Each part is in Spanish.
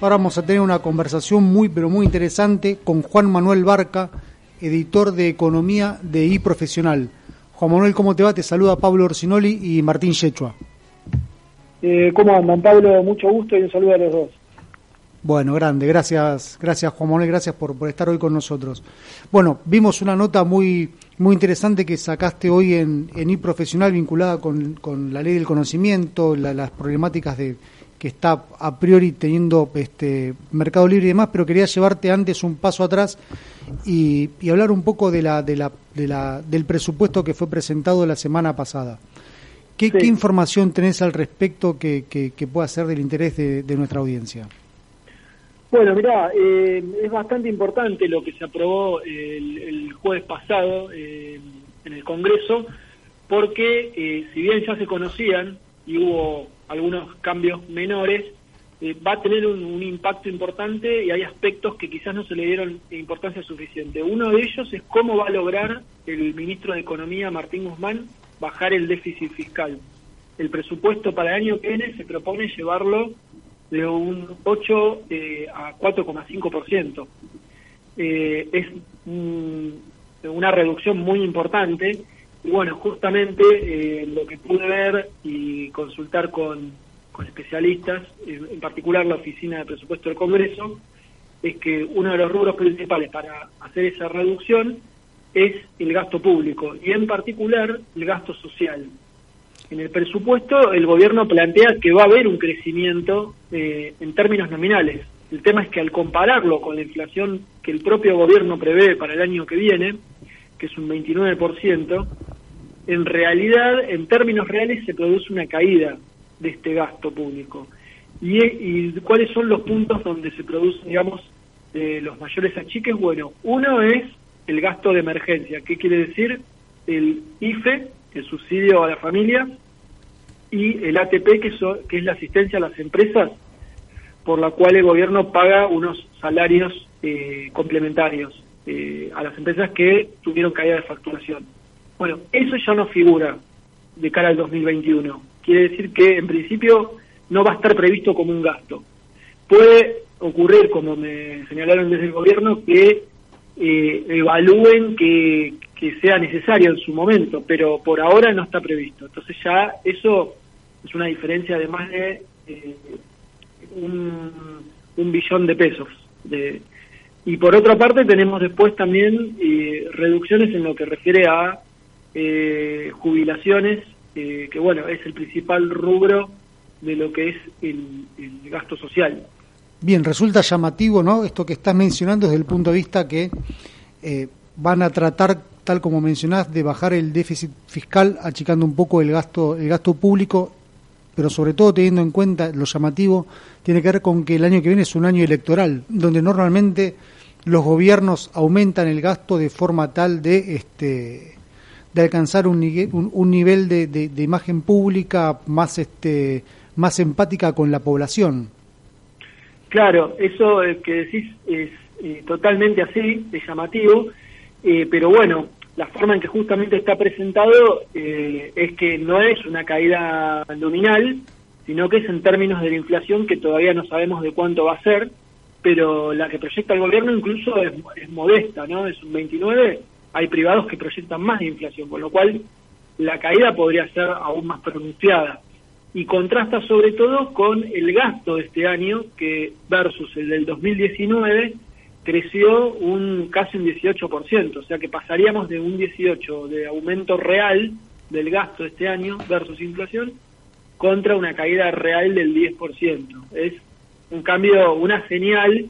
Ahora vamos a tener una conversación muy, pero muy interesante con Juan Manuel Barca, editor de Economía de iProfesional. Juan Manuel, ¿cómo te va? Te saluda Pablo Orsinoli y Martín Yechua. Eh, ¿Cómo andan, Pablo? Mucho gusto y un saludo a los dos. Bueno, grande, gracias, gracias Juan Manuel, gracias por, por estar hoy con nosotros. Bueno, vimos una nota muy, muy interesante que sacaste hoy en, en iProfesional vinculada con, con la ley del conocimiento, las problemáticas de que está a priori teniendo este Mercado Libre y demás, pero quería llevarte antes un paso atrás y, hablar un poco de la, de la, de la, del presupuesto que fue presentado la semana pasada. ¿Qué, ¿qué información tenés al respecto que, que, pueda ser del interés de, nuestra audiencia? Bueno, mirá, eh, es bastante importante lo que se aprobó el, jueves pasado eh, en el Congreso, porque eh, si bien ya se conocían y hubo algunos cambios menores, eh, va a tener un, impacto importante y hay aspectos que quizás no se le dieron importancia suficiente. Uno de ellos es cómo va a lograr el ministro de Economía, Martín Guzmán, bajar el déficit fiscal. El presupuesto para el año que viene se propone llevarlo de un 8 eh, a 4,5%. Eh, es una reducción muy importante bueno, justamente eh, lo que pude ver y consultar con, especialistas, en particular la Oficina de Presupuesto del Congreso, es que uno de los rubros principales para hacer esa reducción es el gasto público y en particular el gasto social. En el presupuesto el gobierno plantea que va a haber un crecimiento eh, en términos nominales. El tema es que al compararlo con la inflación que el propio gobierno prevé para el año que viene, que es un 29%, en realidad, en términos reales, se produce una caída de este gasto público. ¿Y, cuáles son los puntos donde se producen, digamos, eh, los mayores achiques? Bueno, uno es el gasto de emergencia. ¿Qué quiere decir? El IFE, el subsidio a la familia, y el ATP, que, que es la asistencia a las empresas, por la cual el gobierno paga unos salarios eh, complementarios eh, a las empresas que tuvieron caída de facturación. Bueno, eso ya no figura de cara al 2021. Quiere decir que en principio no va a estar previsto como un gasto. Puede ocurrir, como me señalaron desde el gobierno, que eh, evalúen que, sea necesario en su momento, pero por ahora no está previsto. Entonces ya eso es una diferencia de más de eh, un, un, billón de pesos. De, y por otra parte tenemos después también eh, reducciones en lo que refiere a eh, jubilaciones, eh, que bueno, es el principal rubro de lo que es el, gasto social. Bien, resulta llamativo, ¿no? Esto que estás mencionando desde el punto de vista que eh, van a tratar, tal como mencionás, de bajar el déficit fiscal, achicando un poco el gasto, el gasto público, pero sobre todo teniendo en cuenta lo llamativo, tiene que ver con que el año que viene es un año electoral, donde normalmente los gobiernos aumentan el gasto de forma tal de este de alcanzar un, un, nivel de, de, imagen pública más este más empática con la población. Claro, eso que decís es eh, totalmente así, es llamativo, eh, pero bueno, la forma en que justamente está presentado eh, es que no es una caída nominal, sino que es en términos de la inflación que todavía no sabemos de cuánto va a ser, pero la que proyecta el gobierno incluso es, es modesta, ¿no? Es un 29 hay privados que proyectan más de inflación, con lo cual la caída podría ser aún más pronunciada. Y contrasta sobre todo con el gasto de este año, que versus el del 2019 creció un casi un 18%, o sea que pasaríamos de un 18 de aumento real del gasto de este año versus inflación contra una caída real del 10%. Es un cambio, una señal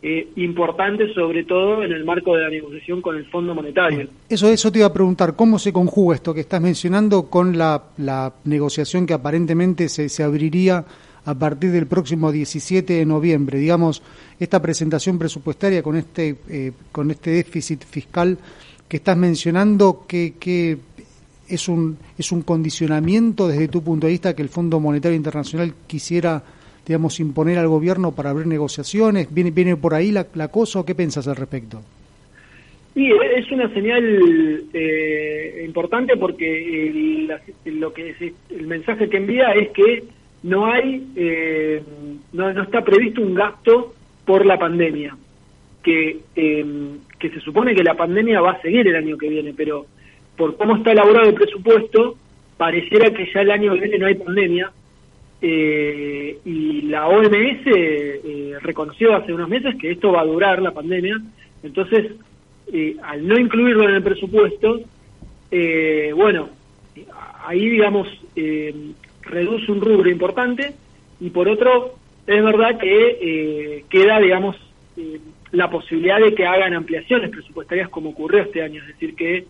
eh, importante, sobre todo en el marco de la negociación con el Fondo Monetario. Eso, eso te iba a preguntar, ¿cómo se conjuga esto que estás mencionando con la, la negociación que aparentemente se, se abriría a partir del próximo 17 de noviembre? Digamos, esta presentación presupuestaria con este, eh, con este déficit fiscal que estás mencionando, que, que es un, es un condicionamiento desde tu punto de vista que el Fondo Monetario Internacional quisiera digamos, imponer al gobierno para abrir negociaciones? ¿Viene, viene por ahí la, cosa o qué piensas al respecto? Sí, es una señal eh, importante porque el, lo que el mensaje que envía es que no hay, eh, no, no, está previsto un gasto por la pandemia, que, em, que se supone que la pandemia va a seguir el año que viene, pero por cómo está elaborado el presupuesto, pareciera que ya el año que viene no hay pandemia, eh, y la OMS eh, reconoció hace unos meses que esto va a durar, la pandemia, entonces, eh, al no incluirlo en el presupuesto, eh, bueno, ahí, digamos, eh, reduce un rubro importante. Y por otro, es verdad que queda, digamos, la posibilidad de que hagan ampliaciones presupuestarias como ocurrió este año, es decir, que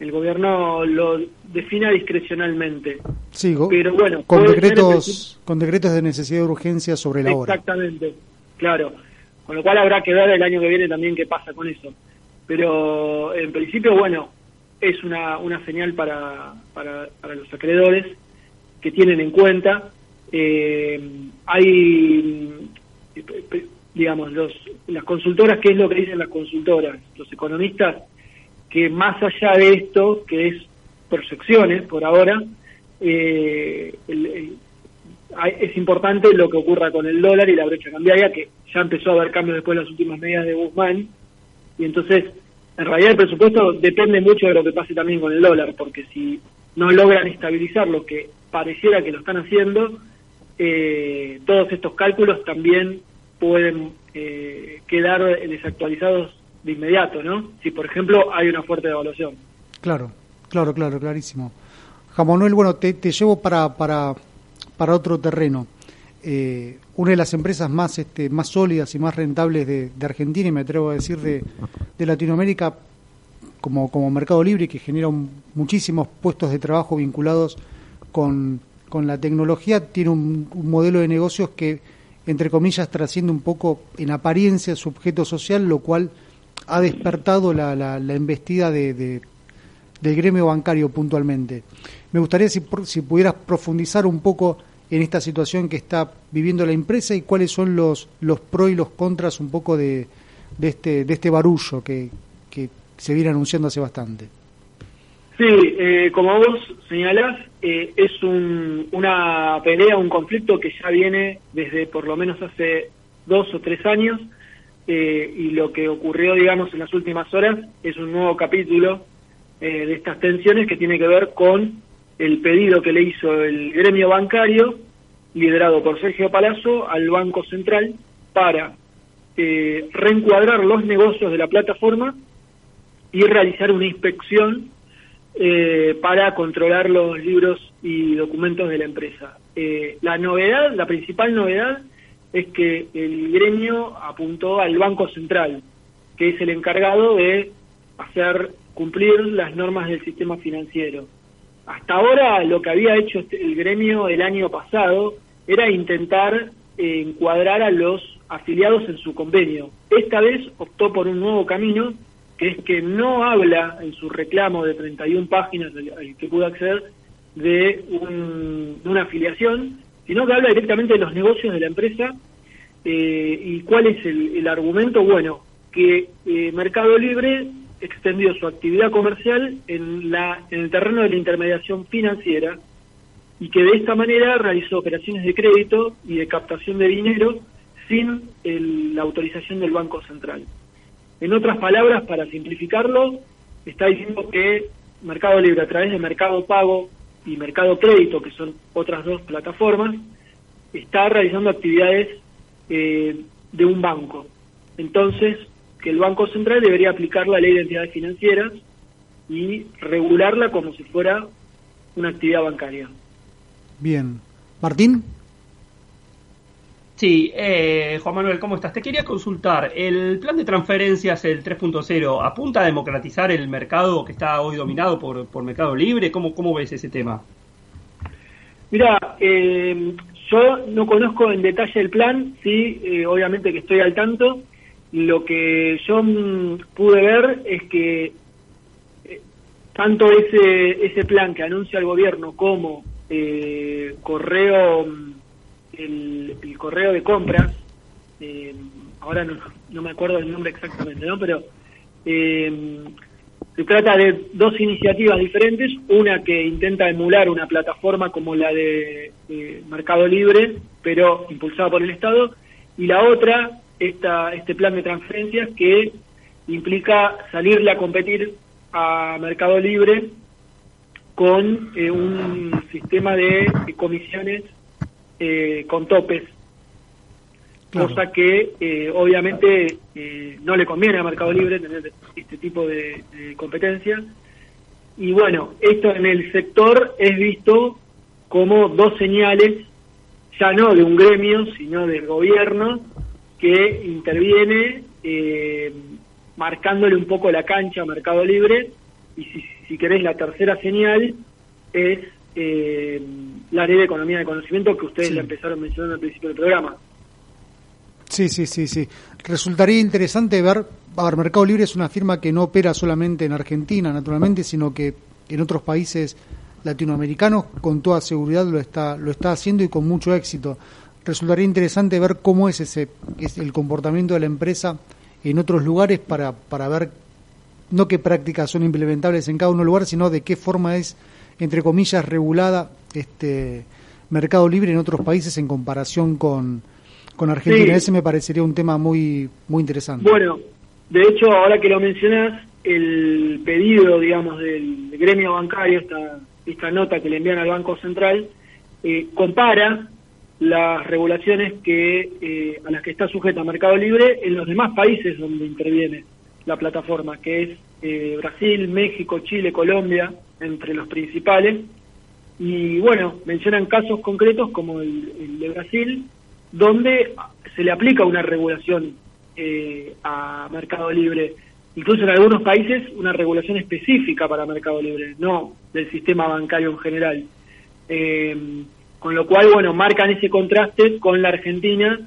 el gobierno lo defina discrecionalmente. Sí, pero bueno, con decretos, con decretos de necesidad de urgencia sobre la hora. Exactamente, claro. Con lo cual habrá que ver el año que viene también qué pasa con eso. Pero en principio, bueno, es una, una señal para, para, para los acreedores que tienen en cuenta. Eh, hay, digamos, los, las consultoras, ¿qué es lo que dicen las consultoras? Los economistas, que más allá de esto, que es percepciones por ahora, eh, el, es importante lo que ocurra con el dólar y la brecha cambiaria, que ya empezó a haber cambios después de las últimas medidas de Guzmán, y entonces, en realidad el presupuesto depende mucho de lo que pase también con el dólar, porque si no logran estabilizar lo que pareciera que lo están haciendo, eh, todos estos cálculos también pueden eh, quedar desactualizados de inmediato, ¿no? Si, por ejemplo, hay una fuerte devaluación. Claro, claro, claro, clarísimo. Jamonuel, bueno, te, llevo para, para para otro terreno. Eh, una de las empresas más, este, más sólidas y más rentables de, Argentina, y me atrevo a decir de, Latinoamérica, como, como Mercado Libre, que genera muchísimos puestos de trabajo vinculados con, la tecnología, tiene un, modelo de negocios que, entre comillas, trasciende un poco en apariencia su objeto social, lo cual ha despertado la, la, embestida de, del gremio bancario puntualmente. Me gustaría si, si pudieras profundizar un poco en esta situación que está viviendo la empresa y cuáles son los, los pros y los contras un poco de, de, este, de este barullo que, que se viene anunciando hace bastante. Sí, eh, como vos señalás, eh, es un, una pelea, un conflicto que ya viene desde por lo menos hace dos o tres años eh, y lo que ocurrió, digamos, en las últimas horas es un nuevo capítulo de estas tensiones que tiene que ver con el pedido que le hizo el gremio bancario, liderado por Sergio Palazzo, al Banco Central para eh, reencuadrar los negocios de la plataforma y realizar una inspección eh, para controlar los libros y documentos de la empresa. Eh, la novedad, la principal novedad, es que el gremio apuntó al Banco Central, que es el encargado de hacer cumplir las normas del sistema financiero. Hasta ahora lo que había hecho este, el gremio el año pasado era intentar eh, encuadrar a los afiliados en su convenio. Esta vez optó por un nuevo camino, que es que no habla en su reclamo de 31 páginas al que pudo acceder de, una afiliación, sino que habla directamente de los negocios de la empresa. Eh, ¿Y cuál es el, argumento? Bueno, que eh, Mercado Libre extendió su actividad comercial en, la, en el terreno de la intermediación financiera y que de esta manera realizó operaciones de crédito y de captación de dinero sin la autorización del Banco Central. En otras palabras, para simplificarlo, está diciendo que Mercado Libre a través de Mercado Pago y Mercado Crédito, que son otras dos plataformas, está realizando actividades eh, de un banco. Entonces, que el Banco Central debería aplicar la ley de entidades financieras y regularla como si fuera una actividad bancaria. Bien. Martín. Sí, eh, Juan Manuel, ¿cómo estás? Te quería consultar, ¿el plan de transferencias, el 3.0, apunta a democratizar el mercado que está hoy dominado por, por Mercado Libre? ¿Cómo, ¿Cómo ves ese tema? Mira, eh, yo no conozco en detalle el plan, sí, eh, obviamente que estoy al tanto, lo que yo mm, pude ver es que eh, tanto ese, ese plan que anuncia el gobierno como eh, correo el, correo de compras eh, ahora no, no, me acuerdo el nombre exactamente no pero Se trata de dos iniciativas diferentes, una que intenta emular una plataforma como la de Mercado Libre, pero impulsada por el Estado, y la otra, esta, este plan de transferencias que implica salirle a competir a Mercado Libre con eh, un sistema de comisiones eh, con topes, cosa que eh, obviamente no le conviene a Mercado Libre tener este tipo de, competencia. Y bueno, esto en el sector es visto como dos señales, ya no de un gremio, sino del gobierno, que interviene marcándole un poco la cancha a Mercado Libre y si, si querés la tercera señal es eh, la ley de economía de conocimiento que ustedes le empezaron mencionando al principio del programa. Sí, sí, sí, sí. Resultaría interesante ver, a ver, Mercado Libre es una firma que no opera solamente en Argentina, naturalmente, sino que en otros países latinoamericanos con toda seguridad lo está lo está haciendo y con mucho éxito. Resultaría interesante ver cómo es ese es el comportamiento de la empresa en otros lugares para, para ver no qué prácticas son implementables en cada uno lugares, sino de qué forma es, entre comillas, regulada este mercado libre en otros países en comparación con, con Argentina. Ese me parecería un tema muy, muy interesante. Bueno, de hecho, ahora que lo mencionas, el pedido, digamos, del gremio bancario, esta, esta nota que le envían al Banco Central, eh, compara las regulaciones que eh, a las que está sujeta Mercado Libre en los demás países donde interviene la plataforma, que es eh, Brasil, México, Chile, Colombia, entre los principales. Y bueno, mencionan casos concretos como el, de Brasil, donde se le aplica una regulación eh, a Mercado Libre, incluso en algunos países una regulación específica para Mercado Libre, no del sistema bancario en general. Con lo cual, bueno, marcan ese contraste con la Argentina,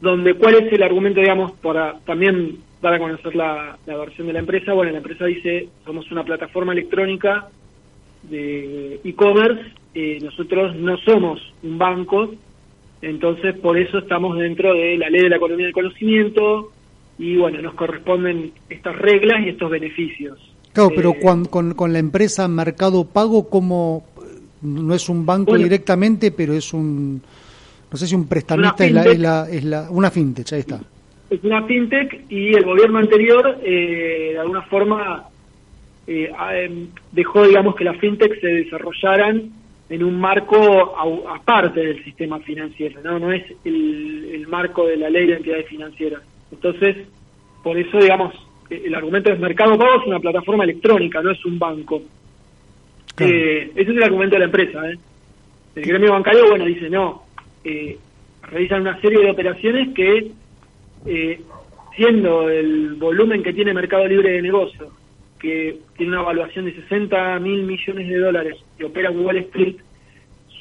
donde cuál es el argumento, digamos, para también dar a conocer la, versión de la empresa. Bueno, la empresa dice, somos una plataforma electrónica de e-commerce, eh, nosotros no somos un banco, entonces por eso estamos dentro de la ley de la economía del conocimiento y bueno, nos corresponden estas reglas y estos beneficios. Claro, pero eh, con, con, la empresa Mercado Pago, ¿cómo, no es un banco directamente, pero es un, no sé si un prestamista es, la, es, la, una fintech, ahí está. Es una fintech y el gobierno anterior, eh, de alguna forma, eh, em, dejó, digamos, que las fintech se desarrollaran en un marco aparte del sistema financiero, no, no es el, el marco de la ley de entidades financieras. Entonces, por eso, digamos, el argumento es Mercado Pago es una plataforma electrónica, no es un banco. Eh, ese es el argumento de la empresa. ¿eh? El gremio bancario, bueno, dice, no, eh, realizan una serie de operaciones que, eh, siendo el volumen que tiene Mercado Libre de Negocio, que tiene una evaluación de 60 mil millones de dólares y opera en Wall Street,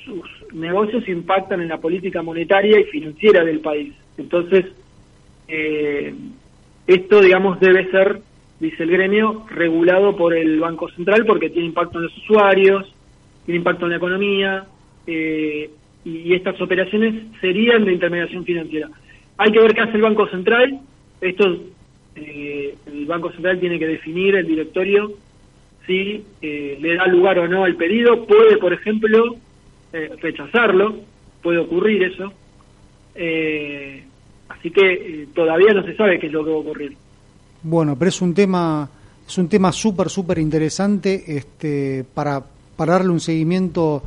sus negocios impactan en la política monetaria y financiera del país. Entonces, esto, digamos, debe ser dice el gremio, regulado por el Banco Central porque tiene impacto en los usuarios, tiene impacto en la economía, eh, y, estas operaciones serían de intermediación financiera. Hay que ver qué hace el Banco Central. Esto, eh, el Banco Central tiene que definir el directorio si eh, le da lugar o no al pedido. Puede, por ejemplo, rechazarlo, puede ocurrir eso. así que todavía no se sabe qué es lo que va a ocurrir. Bueno, pero es un tema es un tema súper súper interesante este para para darle un seguimiento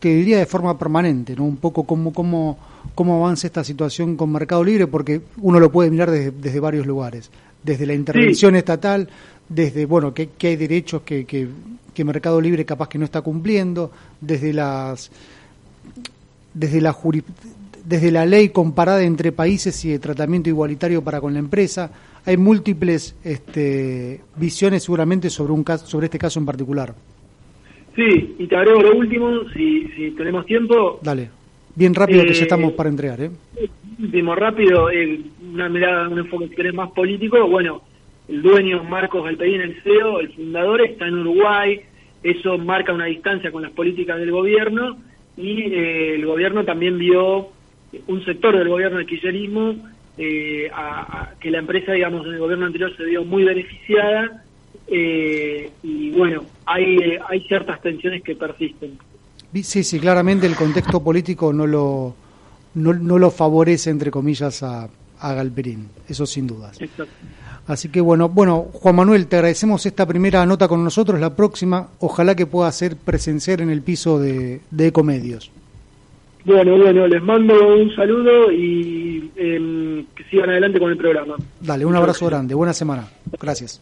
te diría de forma permanente, ¿no? Un poco cómo cómo cómo avanza esta situación con Mercado Libre porque uno lo puede mirar desde, desde varios lugares, desde la intervención estatal, desde bueno, que, hay derechos que, que, que Mercado Libre capaz que no está cumpliendo, desde las desde la desde la ley comparada entre países y de tratamiento igualitario para con la empresa hay múltiples este, visiones seguramente sobre un caso, sobre este caso en particular. Sí, y te agrego lo último, si, si tenemos tiempo. Dale, bien rápido que ya eh, estamos para entregar. ¿eh? Último, rápido, eh, una mirada, un enfoque si más político. Bueno, el dueño Marcos Galperín, el CEO, el fundador, está en Uruguay. Eso marca una distancia con las políticas del gobierno y eh, el gobierno también vio un sector del gobierno del kirchnerismo eh, a, que la empresa, digamos, en el gobierno anterior se vio muy beneficiada eh, y bueno, hay, hay ciertas tensiones que persisten. Sí, sí, claramente el contexto político no lo, no, no lo favorece, entre comillas, a, a Galperín, eso sin dudas. Exacto. Así que bueno, bueno, Juan Manuel, te agradecemos esta primera nota con nosotros. La próxima, ojalá que pueda ser presenciar en el piso de, de Ecomedios. Bueno, bueno, les mando un saludo y em, que sigan adelante con el programa. Dale, un abrazo grande, buena semana. Gracias.